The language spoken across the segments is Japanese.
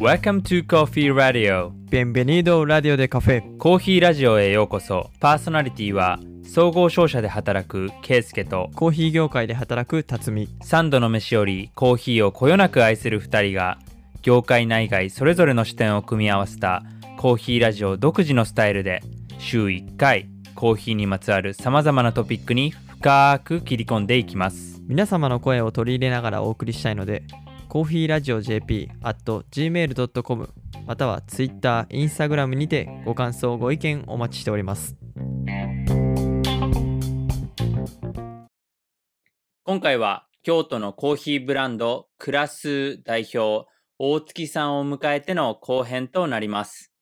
Welcome to Coffee Radio. Bienvenido Radio de Café コーヒーラジオへようこそ。パーソナリティは総合商社で働くケイスケとコーヒー業界で働く辰巳。3度の飯よりコーヒーをこよなく愛する2人が業界内外それぞれの視点を組み合わせたコーヒーラジオ独自のスタイルで週1回コーヒーにまつわるさまざまなトピックに深く切り込んでいきます皆様の声を取り入れながらお送りしたいのでコーヒーラジオ JP at gmail.com または Twitter、Instagram にてご感想、ご意見お待ちしております。今回は京都のコーヒーブランドクラス代表大月さんを迎えての後編となります。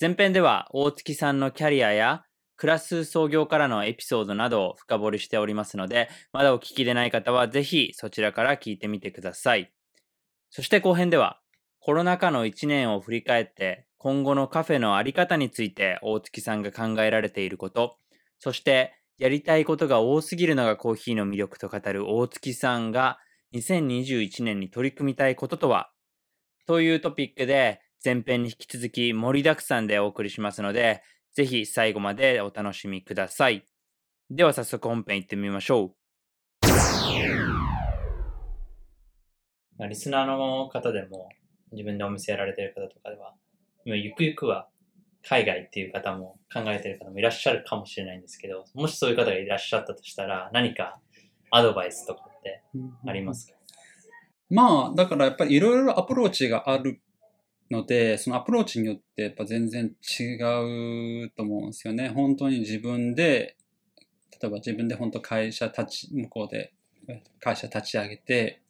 前編では大月さんのキャリアやクラス創業からのエピソードなどを深掘りしておりますので、まだお聞きでない方はぜひそちらから聞いてみてください。そして後編では、コロナ禍の1年を振り返って、今後のカフェのあり方について大月さんが考えられていること、そしてやりたいことが多すぎるのがコーヒーの魅力と語る大月さんが2021年に取り組みたいこととは？というトピックで前編に引き続き盛りだくさんでお送りしますので、ぜひ最後までお楽しみください。では早速本編行ってみましょう。リスナーの方でも自分でお店やられてる方とかでは、今ゆくゆくは海外っていう方も考えてる方もいらっしゃるかもしれないんですけど、もしそういう方がいらっしゃったとしたら何かアドバイスとかってありますか、まあ、だからやっぱりいろいろアプローチがあるので、そのアプローチによってやっぱ全然違うと思うんですよね。本当に自分で、例えば自分で本当会社立ち、向こうで会社立ち上げて、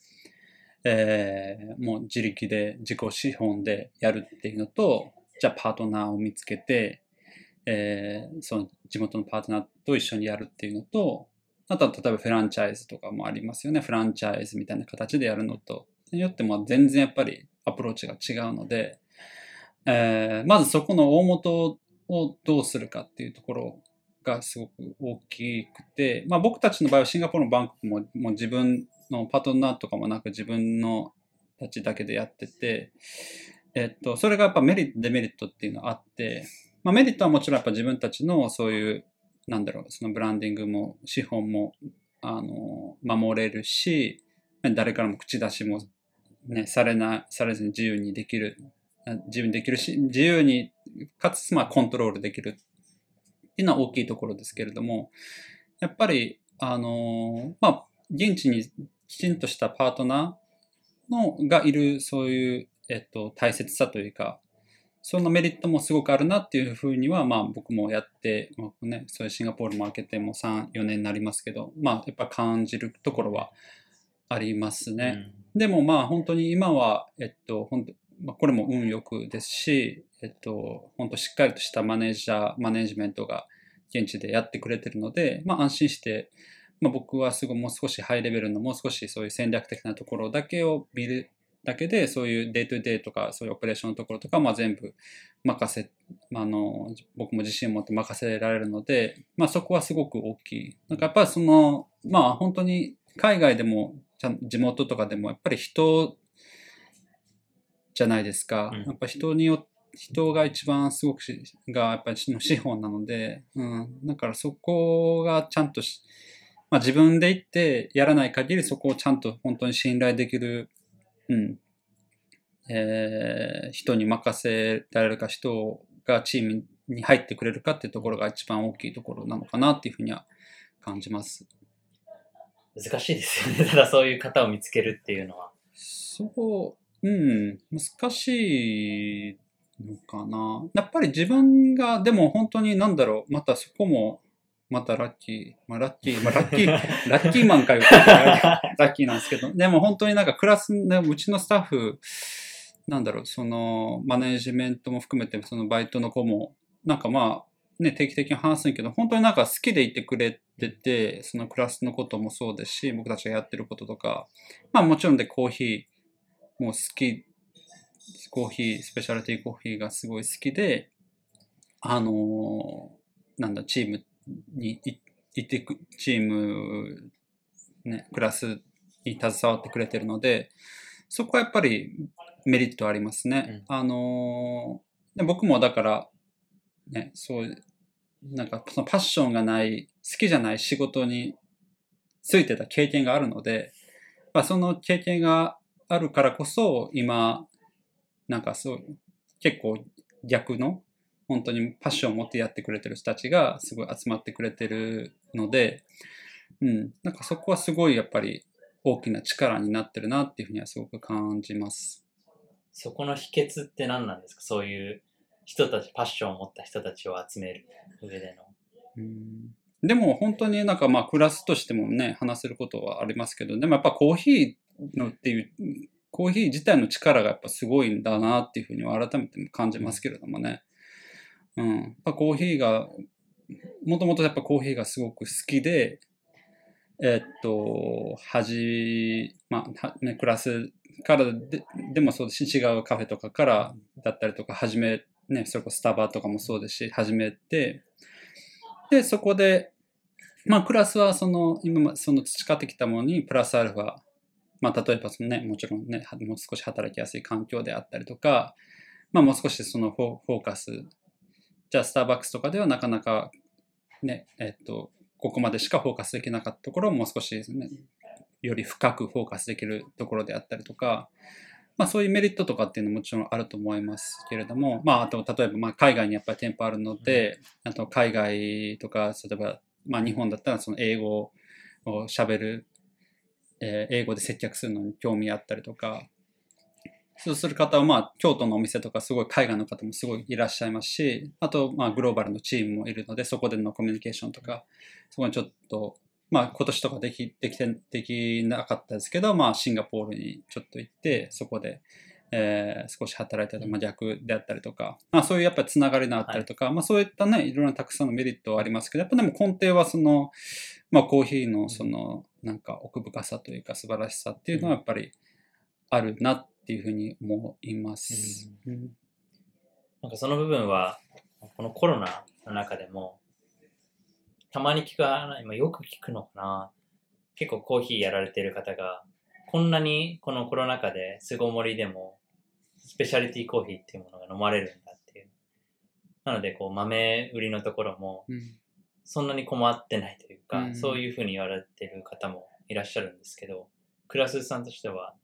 えーもう自力で自己資本でやるっていうのと、じゃあパートナーを見つけて、えーその地元のパートナーと一緒にやるっていうのと、あとは例えばフランチャイズとかもありますよね。フランチャイズみたいな形でやるのと、によっても全然やっぱりアプローチが違うので、えーまずそこの大元をどうするかっていうところがすごく大きくて、まあ僕たちの場合はシンガポールのバンコクももう自分のパートナーとかもなく自分のたちだけでやってて、えっと、それがやっぱメリット、デメリットっていうのがあって、まあメリットはもちろんやっぱ自分たちのそういう、なんだろう、そのブランディングも資本も、あの、守れるし、誰からも口出しもね、されな、されずに自由にできる、自由にできるし、自由に、かつ、まあ、コントロールできる。っていうのは大きいところですけれども、やっぱり、あの、まあ、現地にきちんとしたパートナーの、がいる、そういう、えっと、大切さというか、そのメリットもすごくあるなっていうふうには、まあ僕もやって、まあね、そういうシンガポールも開けても3、4年になりますけど、まあやっぱ感じるところはありますね。でもまあ本当に今は、えっと、本当まあ、これも運よくですし、えっと、本当しっかりとしたマネージャー、マネージメントが現地でやってくれてるので、まあ安心して、まあ僕はすごいもう少しハイレベルのもう少しそういう戦略的なところだけを見るだけで、そういう day to day とかそういうオペレーションのところとか、まあ全部任せ、あの、僕も自信を持って任せられるので、まあそこはすごく大きい。なんかやっぱりその、まあ本当に海外でも、地元とかでもやっぱり人じゃないですか。うんやっぱ人によって人が一番すごくし、がやっぱり資本なので、うん。だからそこがちゃんとし、まあ自分で行ってやらない限りそこをちゃんと本当に信頼できる、うん。えー人に任せられるか人がチームに入ってくれるかっていうところが一番大きいところなのかなっていうふうには感じます。難しいですよね。ただそういう方を見つけるっていうのは。そう、うん、難しいのかな。やっぱり自分が、でも本当になんだろう、またそこも、またラッキー、まあラッキー、まあラッキー、ラッキーマンかよ、ラッキーなんですけど、でも本当になんかクラス、うちのスタッフ、なんだろう、そのマネージメントも含めて、そのバイトの子も、なんかまあ、ね、定期的に話すんやけど、本当になんか好きでいてくれてて、そのクラスのこともそうですし、僕たちがやってることとか、まあもちろんでコーヒー、もう好き、コーヒー、スペシャルティーコーヒーがすごい好きで、あのーなんだ、チームにいいてく、チーム、ね、クラスに携わってくれてるので、そこはやっぱりメリットありますね。あのーで僕もだから、ね、そう、なんかそのパッションがない、好きじゃない仕事についてた経験があるので、まあ、その経験があるからこそ、今、なんかそう、結構逆の、本当にパッションを持ってやってくれてる人たちがすごい集まってくれてるので、うん、なんかそこはすごいやっぱり大きな力になってるなっていうふうにはすごく感じます。そこの秘訣って何なんですか？そういう人たち、パッションを持った人たちを集める上での。うんでも本当になんかまあクラスとしてもね、話せることはありますけど、でもやっぱコーヒーのっていう、コーヒー自体の力がやっぱすごいんだなっていうふうには改めて感じますけれどもね。うん。やっぱコーヒーが、もともとやっぱコーヒーがすごく好きで、えっと、はじ、まあ、ね、クラスからででもそうですし、違うカフェとかからだったりとか、始め、ね、それこそスタバとかもそうですし、始めて、で、そこで、まあ、クラスはその、今、その培ってきたものに、プラスアルファ、まあ、例えばそのね、もちろんね、もう少し働きやすい環境であったりとか、まあ、もう少しそのフォフォーカス、じゃあ、スターバックスとかではなかなか、ね、えっと、ここまでしかフォーカスできなかったところをもう少し、ね、より深くフォーカスできるところであったりとか、まあそういうメリットとかっていうのももちろんあると思いますけれども、まああと例えばまあ海外にやっぱり店舗あるので、あと海外とか、例えばまあ日本だったらその英語を喋る、えー英語で接客するのに興味あったりとか、そうする方はまあ京都のお店とかすごい海外の方もすごいいらっしゃいますし、あとまあグローバルのチームもいるので、そこでのコミュニケーションとか、そこにちょっとまあ今年とかできできてできなかったですけど、まあシンガポールにちょっと行って、そこで、えー少し働いたり、まあ、逆であったりとか、まあそういうやっぱりつながりのあったりとか、まあそういったね、いろんなたくさんのメリットはありますけど、やっぱでも根底はその、まあコーヒーのその、なんか奥深さというか素晴らしさっていうのはやっぱりあるなっていうふうに思います。うん。なんかその部分は、このコロナの中でも、たまに聞かない、まあ、よく聞くのかな。結構コーヒーやられてる方が、こんなにこのコロナ禍で巣ごもりでも、スペシャリティコーヒーっていうものが飲まれるんだっていう。なので、こう豆売りのところも、うんそんなに困ってないというか、うんそういうふうに言われてる方もいらっしゃるんですけど、クラスさんとしては、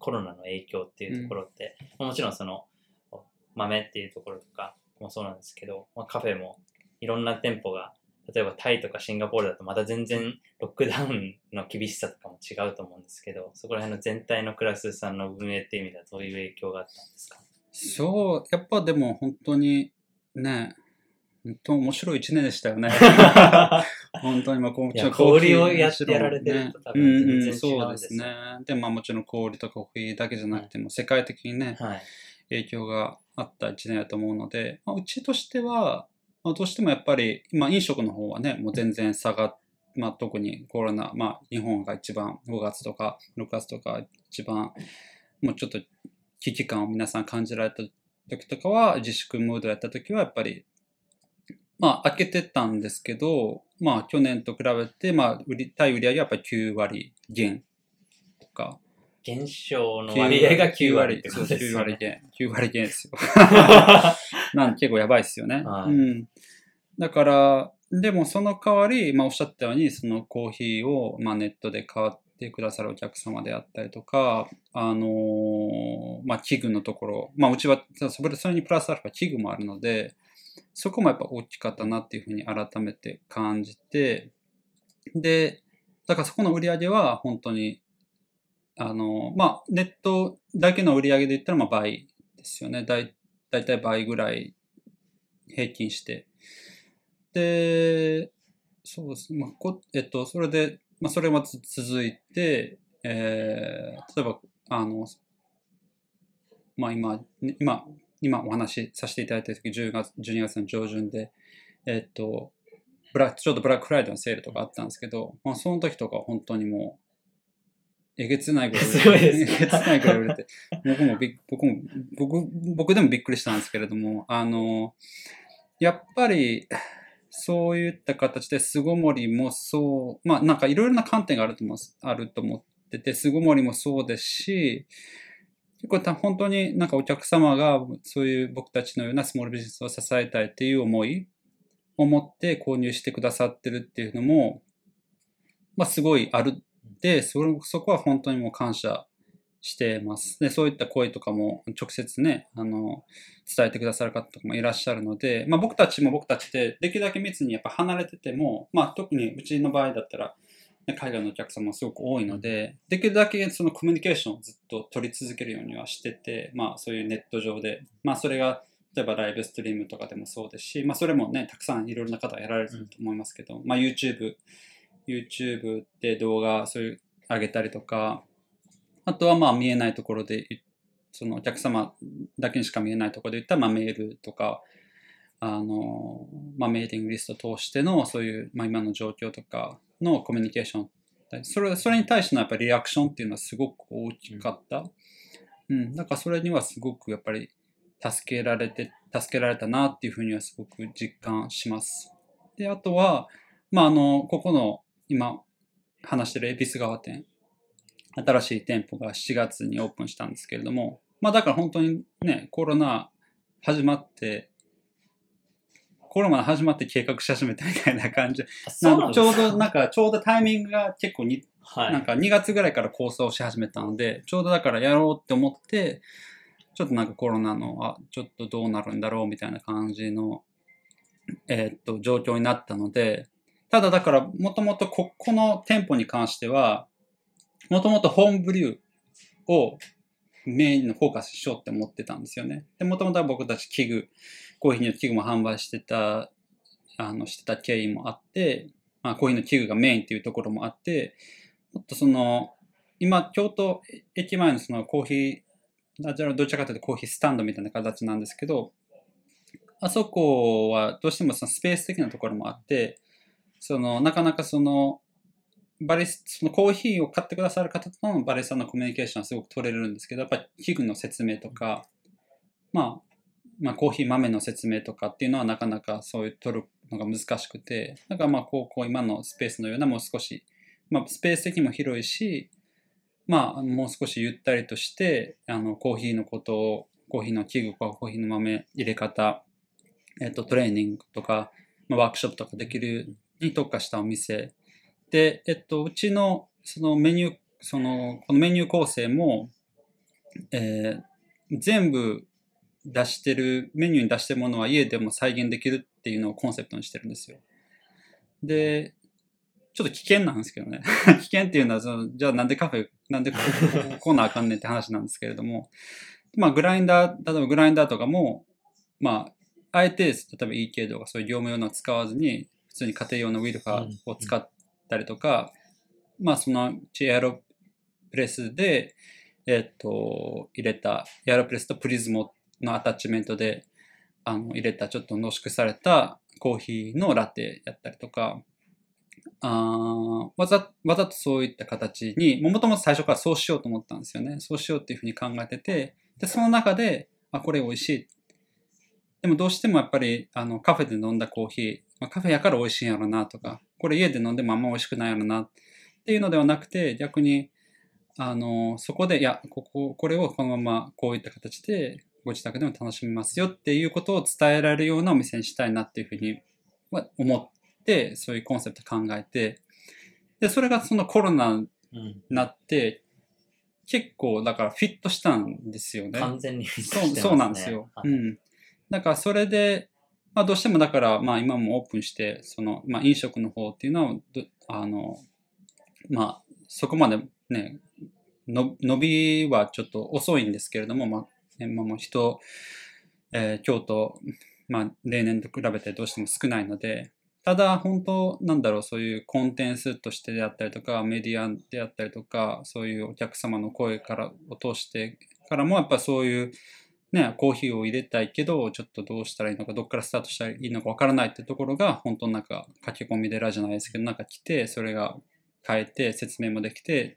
コロナの影響っていうところって、もちろんその豆っていうところとかもそうなんですけど、まあ、カフェもいろんな店舗が、例えばタイとかシンガポールだとまた全然ロックダウンの厳しさとかも違うと思うんですけど、そこら辺の全体のクラスさんの運営っていう意味ではどういう影響があったんですか？そう、やっぱでも本当にね、本当面白い一年でしたよね。本当にまあこういやちょコーヒー氷をやってやられてると多分全然違うんですよそうですね。でまあもちろん氷とかコーヒーだけじゃなくても世界的にね、はい。影響があった一年だと思うので、まあ、うちとしては、まあ、どうしてもやっぱり、まあ、飲食の方はね、もう全然下がっまあ、特にコロナ、まあ、日本が一番5月とか6月とか一番、もうちょっと危機感を皆さん感じられた時とかは、自粛ムードやった時はやっぱり、まあ、開けてたんですけど、まあ、去年と比べて、まあ、売り、対売り上げはやっぱり9割減とか、減少の割合が9割ってことです9よ割ね。減。9割減ですよ。なん結構やばいですよね。はいうん。だから、でもその代わり、まあおっしゃったように、そのコーヒーを、まあ、ネットで買ってくださるお客様であったりとか、あのーまあ器具のところ、まあうちはそれそれにプラスアルファ器具もあるので、そこもやっぱ大きかったなっていうふうに改めて感じて、で、だからそこの売り上げは本当に、あの、まあ、ネットだけの売り上げで言ったら、まあ、倍ですよね。だい、だいたい倍ぐらい平均して。で、そうですね。まあ、こえっと、それで、まあ、それがつ続いて、えー、例えば、あの、まあ、今、今、今お話しさせていただいた時、10月、12月の上旬で、えっと、ブラックちょうどブラックフライデーのセールとかあったんですけど、まあ、その時とか本当にもう、えげつないぐらい売れて、すごいです。ねえげつないぐらい売れて、僕もびっ僕も、僕、僕でもびっくりしたんですけれども、あの、やっぱり、そういった形で巣ごもりもそう、まあなんかいろいろな観点があると思うあると思っってて、巣ごもりもそうですし、結構た本当になんかお客様がそういう僕たちのようなスモールビジネスを支えたいっていう思いを持って購入してくださってるっていうのも、まあすごいあるで、そこは本当にもう感謝してます。で、そういった声とかも直接ね、あの、伝えてくださる方とかもいらっしゃるので、まあ僕たちも僕たちでできるだけ密にやっぱ離れてても、まあ特にうちの場合だったら、ね海外のお客様もすごく多いので、できるだけそのコミュニケーションをずっと取り続けるようにはしてて、まあそういうネット上で、まあそれが例えばライブストリームとかでもそうですし、まあそれもね、たくさんいろいろな方がやられてると思いますけど、まあ YouTube、YouTube で動画そういう上げたりとか、あとはまあ見えないところで、そのお客様だけにしか見えないところで言ったらまあメールとか、あの、まあメーティングリスト通してのそういう、まあ今の状況とかのコミュニケーション、それそれに対してのやっぱりリアクションっていうのはすごく大きかった。うん、だからそれにはすごくやっぱり助けられて、助けられたなっていうふうにはすごく実感します。で、あとは、まああの、ここの今話してる恵比寿川店、新しい店舗が7月にオープンしたんですけれども、まあだから本当にね、コロナ始まって、コロナ始まって計画し始めたみたいな感じ。なんちょうど、なんかちょうどタイミングが結構に、はい。なんか2月ぐらいから構想し始めたので、ちょうどだからやろうって思って、ちょっとなんかコロナの、あ、ちょっとどうなるんだろうみたいな感じの、えーっと、状況になったので、ただだから、もともとここの店舗に関しては、もともとホームブリューをメインのフォーカスしようって思ってたんですよね。で、もともとは僕たち器具、コーヒーの器具も販売してた、あの、してた経緯もあって、まあ、コーヒーの器具がメインっていうところもあって、もっとその、今、京都駅前のそのコーヒー、あじゃどちらかというとコーヒースタンドみたいな形なんですけど、あそこはどうしてもそのスペース的なところもあって、その、なかなかその、バリス、そのコーヒーを買ってくださる方とのバリスタのコミュニケーションはすごく取れるんですけど、やっぱり器具の説明とか、まあ、まあ、コーヒー豆の説明とかっていうのはなかなかそういう取るのが難しくて、だからまあ、こう、こう今のスペースのようなもう少し、まあ、スペース的にも広いし、まあ、もう少しゆったりとして、あの、コーヒーのことを、コーヒーの器具とか、コーヒーの豆入れ方、えっと、トレーニングとか、まあ、ワークショップとかできるに特化したお店。で、えっと、うちの、そのメニュー、その、このメニュー構成も、えー全部出してる、メニューに出してるものは家でも再現できるっていうのをコンセプトにしてるんですよ。で、ちょっと危険なんですけどね。危険っていうのはその、じゃあなんでカフェ、なんでここなあかんねんって話なんですけれども、まあグラインダー、例えばグラインダーとかも、まあ、あえて、例えば EK とかそういう業務用のを使わずに、普通に家庭用のウィルファーを使ったりとか、まあそのチエアロプレスで、えっ、と、入れた、エアロプレスとプリズモのアタッチメントで、あの、入れたちょっと濃縮されたコーヒーのラテやったりとか、あーわざ、わざとそういった形に、もともと最初からそうしようと思ったんですよね。そうしようっていうふうに考えてて、で、その中で、あ、これ美味しい。でもどうしてもやっぱり、あの、カフェで飲んだコーヒー、まあ、カフェやから美味しいんやろなとか、これ家で飲んでもあんま美味しくないやろなっていうのではなくて、逆に、あの、そこで、いや、ここ、これをこのままこういった形でご自宅でも楽しみますよっていうことを伝えられるようなお店にしたいなっていうふうには思って、そういうコンセプト考えて、で、それがそのコロナにうんなって、結構だからフィットしたんですよね。完全に、そうそうなんですよ。はうん。だからそれで、まあどうしてもだから、まあ今もオープンして、その、まあ飲食の方っていうのは、あの、まあそこまでね、の伸びはちょっと遅いんですけれども、まあ、ねまあもう人、えー京都、まあ例年と比べてどうしても少ないので、ただ本当なんだろう、そういうコンテンツとしてであったりとか、メディアであったりとか、そういうお客様の声からを通してからも、やっぱそういうね、コーヒーを入れたいけど、ちょっとどうしたらいいのか、どっからスタートしたらいいのかわからないってところが、本当なんか書き込み寺じゃないですけど、なんか来て、それが変えて、説明もできて、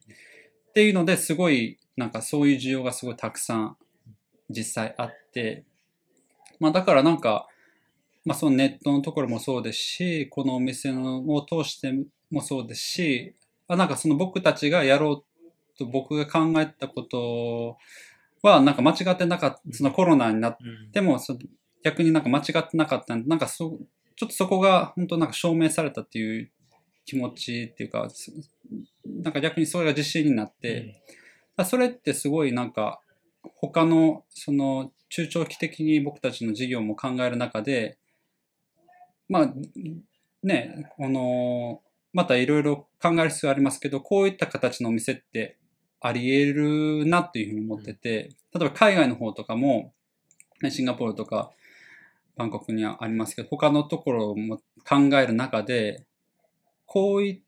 っていうのですごい、なんかそういう需要がすごいたくさん実際あって、まあだからなんか、まあそのネットのところもそうですし、このお店のを通してもそうですし、あなんかその僕たちがやろうと僕が考えたことは、なんか間違ってなかった、そのコロナになっうん。ても、そ逆になんか間違ってなかったんでなんかそ、ちょっとそこが本当なんか証明されたっていう気持ちっていうか、すなんか逆にそれが自信になって、だからそれってすごいなんか他のその中長期的に僕たちの事業も考える中でまあねこのまたいろいろ考える必要ありますけどこういった形のお店ってあり得るなというふうに思ってて例えば海外の方とかもねシンガポールとかバンコクにはありますけど他のところも考える中でこういっ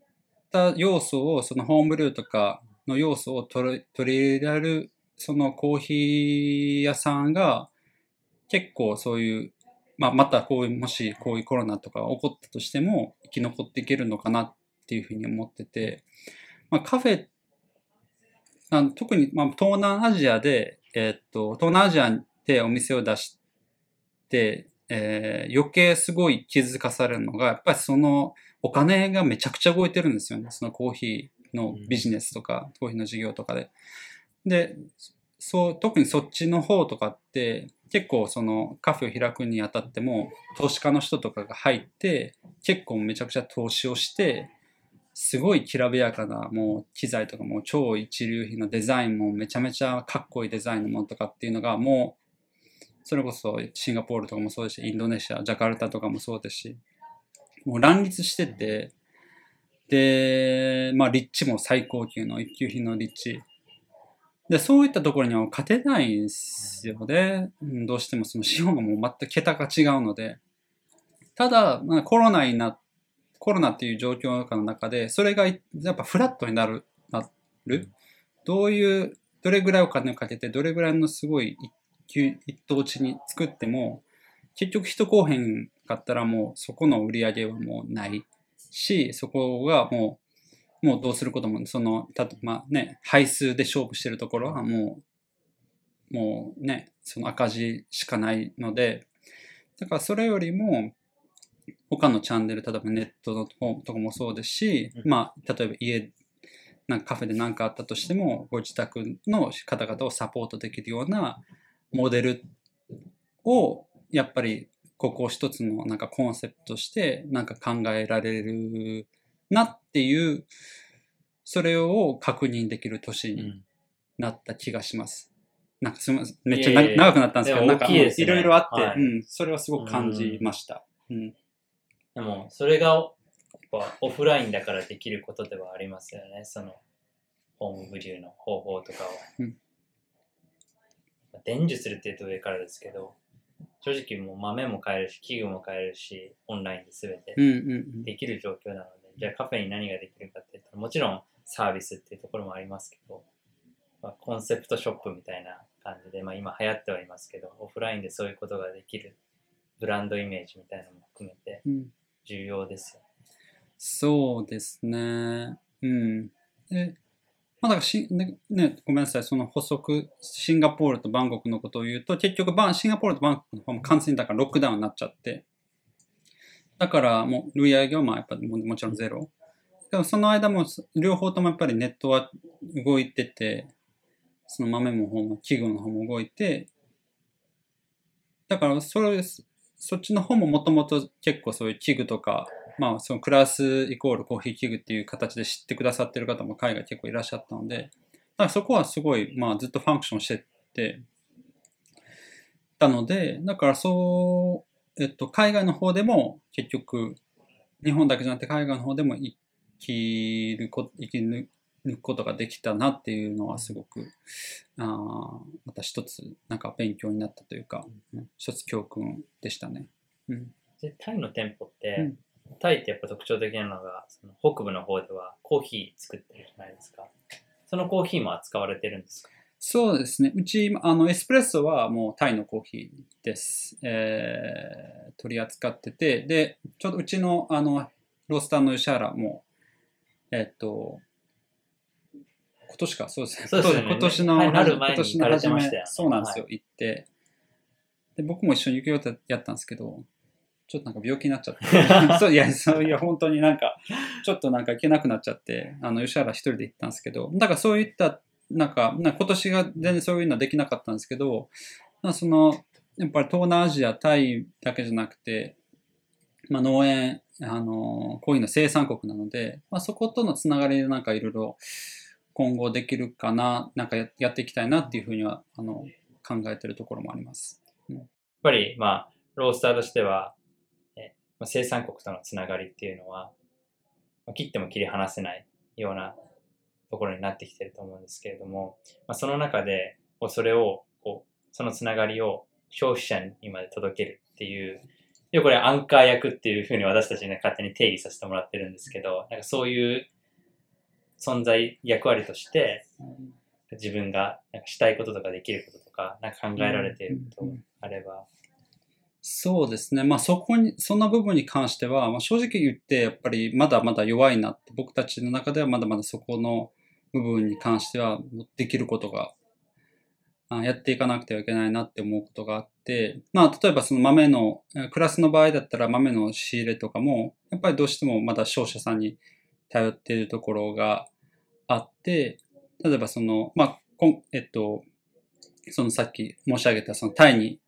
た要素をそのホームブリューとかの要素を取り取り入れられるそのコーヒー屋さんが結構そういう、まあ、またこういうもしこういうコロナとかが起こったとしても生き残っていけるのかなっていうふうに思ってて、まあ、カフェあの特に、まあ、東南アジアで、えーっと東南アジアでお店を出して、えー余計すごい気づかされるのがやっぱりそのお金がめちゃくちゃ動いてるんですよねそのコーヒーのビジネスとか、コーヒーの事業とかで。でそう特にそっちの方とかって結構そのカフェを開くにあたっても投資家の人とかが入って結構めちゃくちゃ投資をしてすごいきらびやかなもう機材とかも超一流品のデザインもめちゃめちゃかっこいいデザインのものとかっていうのがもうそれこそシンガポールとかもそうですしインドネシアジャカルタとかもそうですしもう乱立しててでまあ立地も最高級の一級品の立地で、そういったところには勝てないんですよね。どうしてもその資本がもう全く桁が違うので。ただ、まあ、コロナになって、コロナっていう状況の中で、それがやっぱフラットになる、なる。どういう、どれぐらいお金をかけて、どれぐらいのすごい一、一等地に作っても、結局人来へんかったらもうそこの売り上げはもうないし、そこがもうもうどうすることも、その、たとまあね、配数で勝負してるところはもう、もうね、その赤字しかないので、だからそれよりも、他のチャンネル、例えばネットの方とかもそうですし、うんまあ、例えば家、なんかカフェで何かあったとしても、ご自宅の方々をサポートできるようなモデルを、やっぱり、ここを一つのなんかコンセプトとして、なんか考えられるなっていう、それを確認できる年にうんなった気がします。なんかすみません。めっちゃないやいや長くなったんですけど、でもなんか大きいですねいろいろあって、はいうん、それはすごく感じました。うん。でも、それが、やっぱオフラインだからできることではありますよね。その、ホームブリューの方法とかは。うん伝授するって言うと上からですけど、正直もう豆も買えるし、器具も買えるし、オンラインで全てうんうんできる状況なので、じゃあカフェに何ができるかっていうと、もちろんサービスっていうところもありますけど、まあ、コンセプトショップみたいな感じで、まあ、今流行ってはいますけど、オフラインでそういうことができるブランドイメージみたいなのも含めてうん。重要ですよね。そうですね。うん。で、まあ、だからし、ね、ね、ごめんなさい、その補足、シンガポールとバンコクのことを言うと、結局バン、シンガポールとバンコクの方も完全にだからロックダウンになっちゃって、だからもう、売り上げはまあやっぱももちろんゼロ。でもその間も、両方ともやっぱりネットは動いてて、その豆の方も器具の方も動いて、だからそれですそっちの方ももともと結構そういう器具とか、まあそのクラスイコールコーヒー器具っていう形で知ってくださってる方も海外結構いらっしゃったので、だからそこはすごい、まあずっとファンクションしてて、たので、だからそう、えっと、海外の方でも結局、日本だけじゃなくて海外の方でも生きるこ、生き抜くことができたなっていうのはすごく、あーまた一つなんか勉強になったというか、うん一つ教訓でしたね。うん。でタイの店舗って、うんタイってやっぱ特徴的なのが、その北部の方ではコーヒー作ってるじゃないですか。そのコーヒーも扱われてるんですか？そうですね。うち、あの、エスプレッソはもうタイのコーヒーです。えー取り扱ってて、で、ちょうどうちの、あの、ロースターの吉原も、えっと、今年か、そうですね。そうですよね今年の、はい春前に今年の行かれて初めましたよねそうなんですよ、行って。で、僕も一緒に行くよってやったんですけど、ちょっとなんか病気になっちゃって。そう、いや、そういや、本当になんか、ちょっとなんか行けなくなっちゃって、あの、吉原一人で行ったんですけど、だからそういった、なんか、なんか今年が全然そういうのはできなかったんですけど、まあその、やっぱり東南アジア、タイだけじゃなくて、まあ農園、あの、こういうの生産国なので、まあそことのつながりでなんかいろいろ今後できるかな、なんかやっていきたいなっていうふうには、あの、考えてるところもあります。やっぱり、まあ、ロースターとしては、えま生産国とのつながりっていうのは、まあ切っても切り離せないようなところになってきてると思うんですけれども、まあ、その中で、こうそれを、こう、そのつながりを消費者にまで届けるっていう、でこれアンカー役っていうふうに私たちに勝手に定義させてもらってるんですけど、なんかそういう存在、役割として、自分がなんかしたいこととかできることとか、なんか考えられていることがあれば、そうですね。まあそこに、そんな部分に関しては、まあ、正直言ってやっぱりまだまだ弱いなって、僕たちの中ではまだまだそこの部分に関してはできることが、あやっていかなくてはいけないなって思うことがあって、まあ例えばその豆の、えクラスの場合だったら豆の仕入れとかも、やっぱりどうしてもまだ商社さんに頼っているところがあって、例えばその、まあ、こえっと、そのさっき申し上げたそのタイに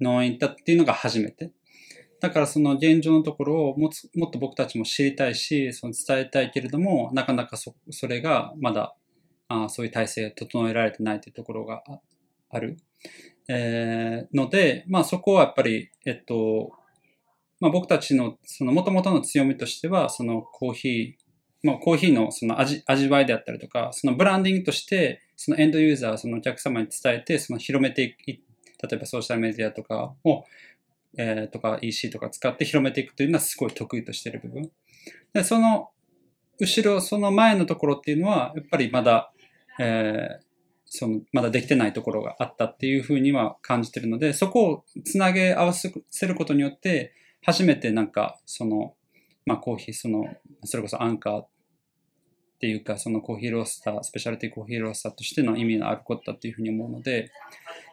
農園行ったっていうのが初めて。だからその現状のところをもつもっと僕たちも知りたいし、その伝えたいけれども、なかなかそそれがまだあそういう体制が整えられてないというところがあある。えーので、まあそこはやっぱり、えっと、まあ僕たちのその元々の強みとしては、そのコーヒー、まあコーヒーのその味味わいであったりとか、そのブランディングとして、そのエンドユーザー、そのお客様に伝えて、その広めていい例えばソーシャルメディアとかを、えーとか EC とか使って広めていくというのはすごい得意としている部分。で、その後ろ、その前のところっていうのは、やっぱりまだ、えーその、まだできてないところがあったっていうふうには感じてるので、そこをつなげ合わせることによって、初めてなんか、その、まあコーヒー、その、それこそアンカーっていうか、そのコーヒーロースター、スペシャルティコーヒーロースターとしての意味のあることだっていうふうに思うので、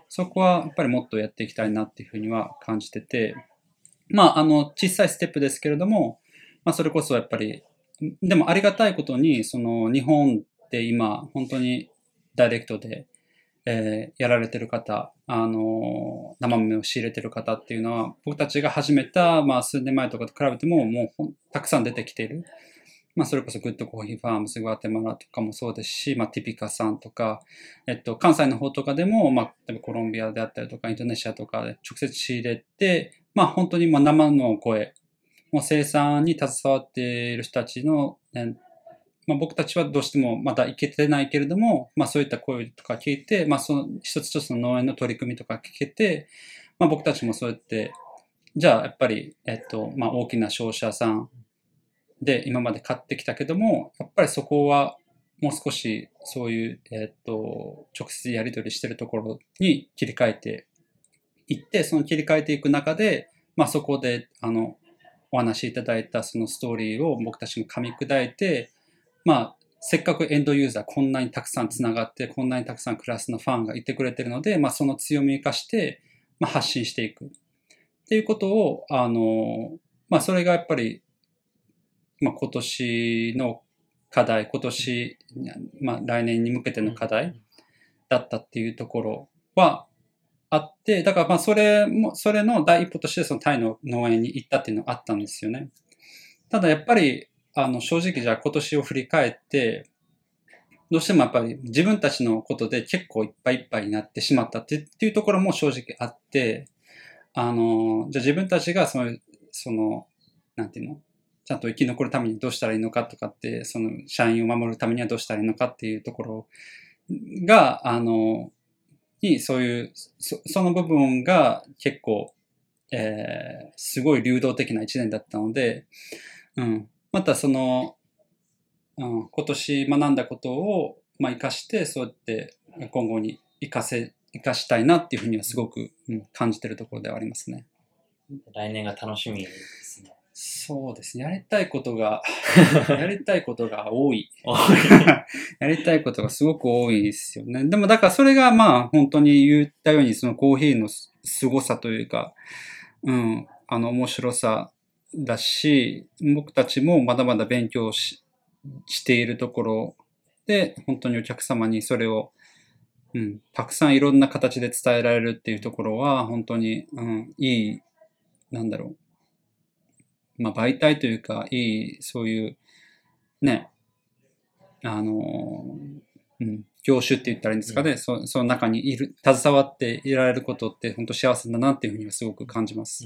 そこはやっぱりもっとやっていきたいなっていうふうには感じてて、まあ、あの、小さいステップですけれども、まあ、それこそやっぱり、でもありがたいことに、その、日本って今、本当にダイレクトで、えーやられてる方、あの、生豆を仕入れてる方っていうのは、僕たちが始めた、まあ、数年前とかと比べても、もうたくさん出てきている。まあ、それこそグッドコーヒーファームズ、グアテマラとかもそうですし、まあ、ティピカさんとか、えっと、関西の方とかでも、まあ、例えばコロンビアであったりとか、インドネシアとかで直接仕入れて、まあ、本当にまあ生の声、もう生産に携わっている人たちの、ねまあ、僕たちはどうしてもまだいけてないけれども、まあ、そういった声とか聞いて、まあ、その一つ一つの農園の取り組みとか聞けて、まあ、僕たちもそうやって、じゃあやっぱり、えっと、まあ、大きな商社さんで今まで買ってきたけども、やっぱりそこはもう少しそういう、えっと、直接やり取りしてるところに切り替えていって、その切り替えていく中で、まあそこで、あの、お話しいただいたそのストーリーを僕たちも噛み砕いて、まあ、せっかくエンドユーザーこんなにたくさんつながって、こんなにたくさんクラスのファンがいてくれてるので、まあその強みを生かして、まあ発信していく。っていうことを、あの、まあそれがやっぱり、まあ今年の課題、今年、まあ来年に向けての課題だったっていうところはあって、だからまあそれも、それの第一歩としてそのタイの農園に行ったっていうのがあったんですよね。ただやっぱり、あの正直じゃあ今年を振り返って、どうしてもやっぱり自分たちのことで結構いっぱいいっぱいになってしまったってっていうところも正直あって、あの、じゃあ自分たちがその、その、なんていうの？ちゃんと生き残るためにどうしたらいいのかとかって、その社員を守るためにはどうしたらいいのかっていうところが、あの、にそういう、そその部分が結構、えーすごい流動的な一年だったので、うん。またその、うん、今年学んだことを、まあ、活かして、そうやって今後に活かせ、活かしたいなっていうふうにはすごく、うん、感じてるところではありますね。来年が楽しみ。そうですね。やりたいことが、やりたいことが多い。お やりたいことがすごく多いですよね。でもだからそれがまあ本当に言ったようにそのコーヒーのす凄さというか、うん、あの、面白さだし、僕たちもまだまだ勉強ししているところで、本当にお客様にそれを、うん、たくさんいろんな形で伝えられるっていうところは、本当に、うん、いい、なんだろう。まあ、媒体というか、いい、そういう、ね、あの、うん、業種って言ったらいいんですかね、そその中にいる、携わっていられることって本当幸せだなっていうふうにはすごく感じます。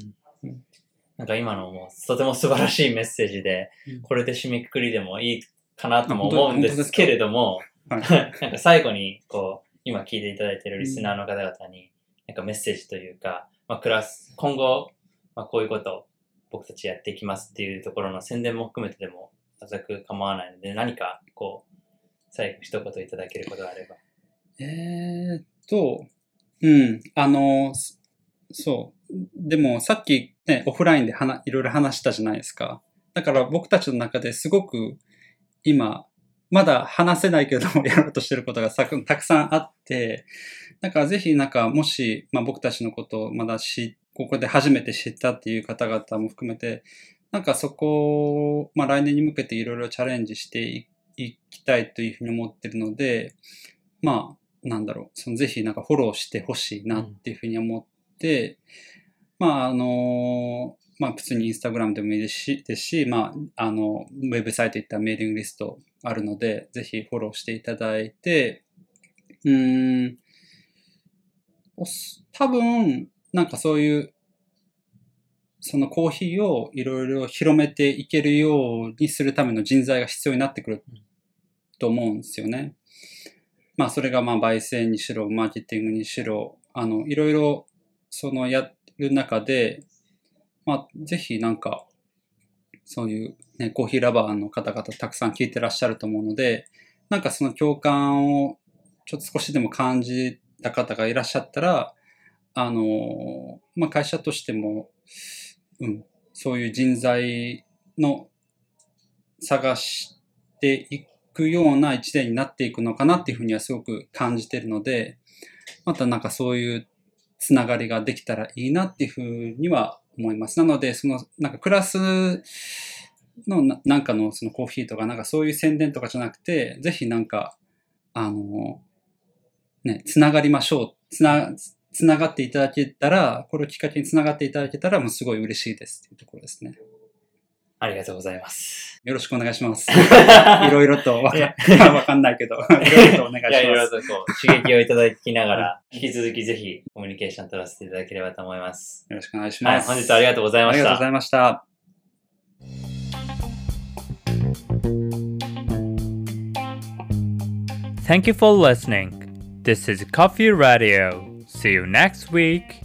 なんか今のもとても素晴らしいメッセージで、うん。これで締めくくりでもいいかなとも思うんですけれども、はい。なんか最後に、こう、今聞いていただいているリスナーの方々に、なんかメッセージというか、まあ、クラス、今後、まあ、こういうことを僕たちやっていきますっていうところの宣伝も含めてでも、全く構わないので、何か、こう、最後一言いただけることがあれば。えーっと、うん、あの、そう。でもさっきね、オフラインで話いろいろ話したじゃないですか。だから僕たちの中ですごく今、まだ話せないけども やろうとしてることがたくさんあって、だからぜひなんかもし、まあ僕たちのことをまだし、ここで初めて知ったっていう方々も含めて、なんかそこを、まあ来年に向けていろいろチャレンジしていきたいというふうに思ってるので、まあ、なんだろう、そのぜひなんかフォローしてほしいなっていうふうに思って、まあ、あの、まあ、普通にインスタグラムでもいいですし、ですし、まあ、あの、ウェブサイトいったメーリングリストあるので、ぜひフォローしていただいて、うん、多分、なんかそういう、そのコーヒーをいろいろ広めていけるようにするための人材が必要になってくると思うんですよね。まあそれがまあ焙煎にしろ、マーケティングにしろ、あの、いろいろそのやる中で、まあぜひなんか、そういうね、コーヒーラバーの方々たくさん聞いてらっしゃると思うので、なんかその共感をちょっと少しでも感じた方がいらっしゃったら、あの、まあ会社としても、うん、そういう人材の探していくような一年になっていくのかなっていうふうにはすごく感じてるので、またなんかそういうつながりができたらいいなっていうふうには思います。なので、そのなんかクラスのななんかのそのコーヒーとかなんかそういう宣伝とかじゃなくて、ぜひなんか、あの、ね、つながりましょう。つな、つながっていただけたら、これをきっかけにつながっていただけたら、もうすごい嬉しいですっていうところですね。ありがとうございます。よろしくお願いします。いろいろとわか かんないけど、いろいろとお願いしいや、いろいろます。とこう、刺激をいただきながら、引き続きぜひコミュニケーション取らせていただければと思います。よろしくお願いしはい、ます。本日はありがとうございましたありがとうござ。いました。Thank you for listening. This is Coffee Radio. See you next week.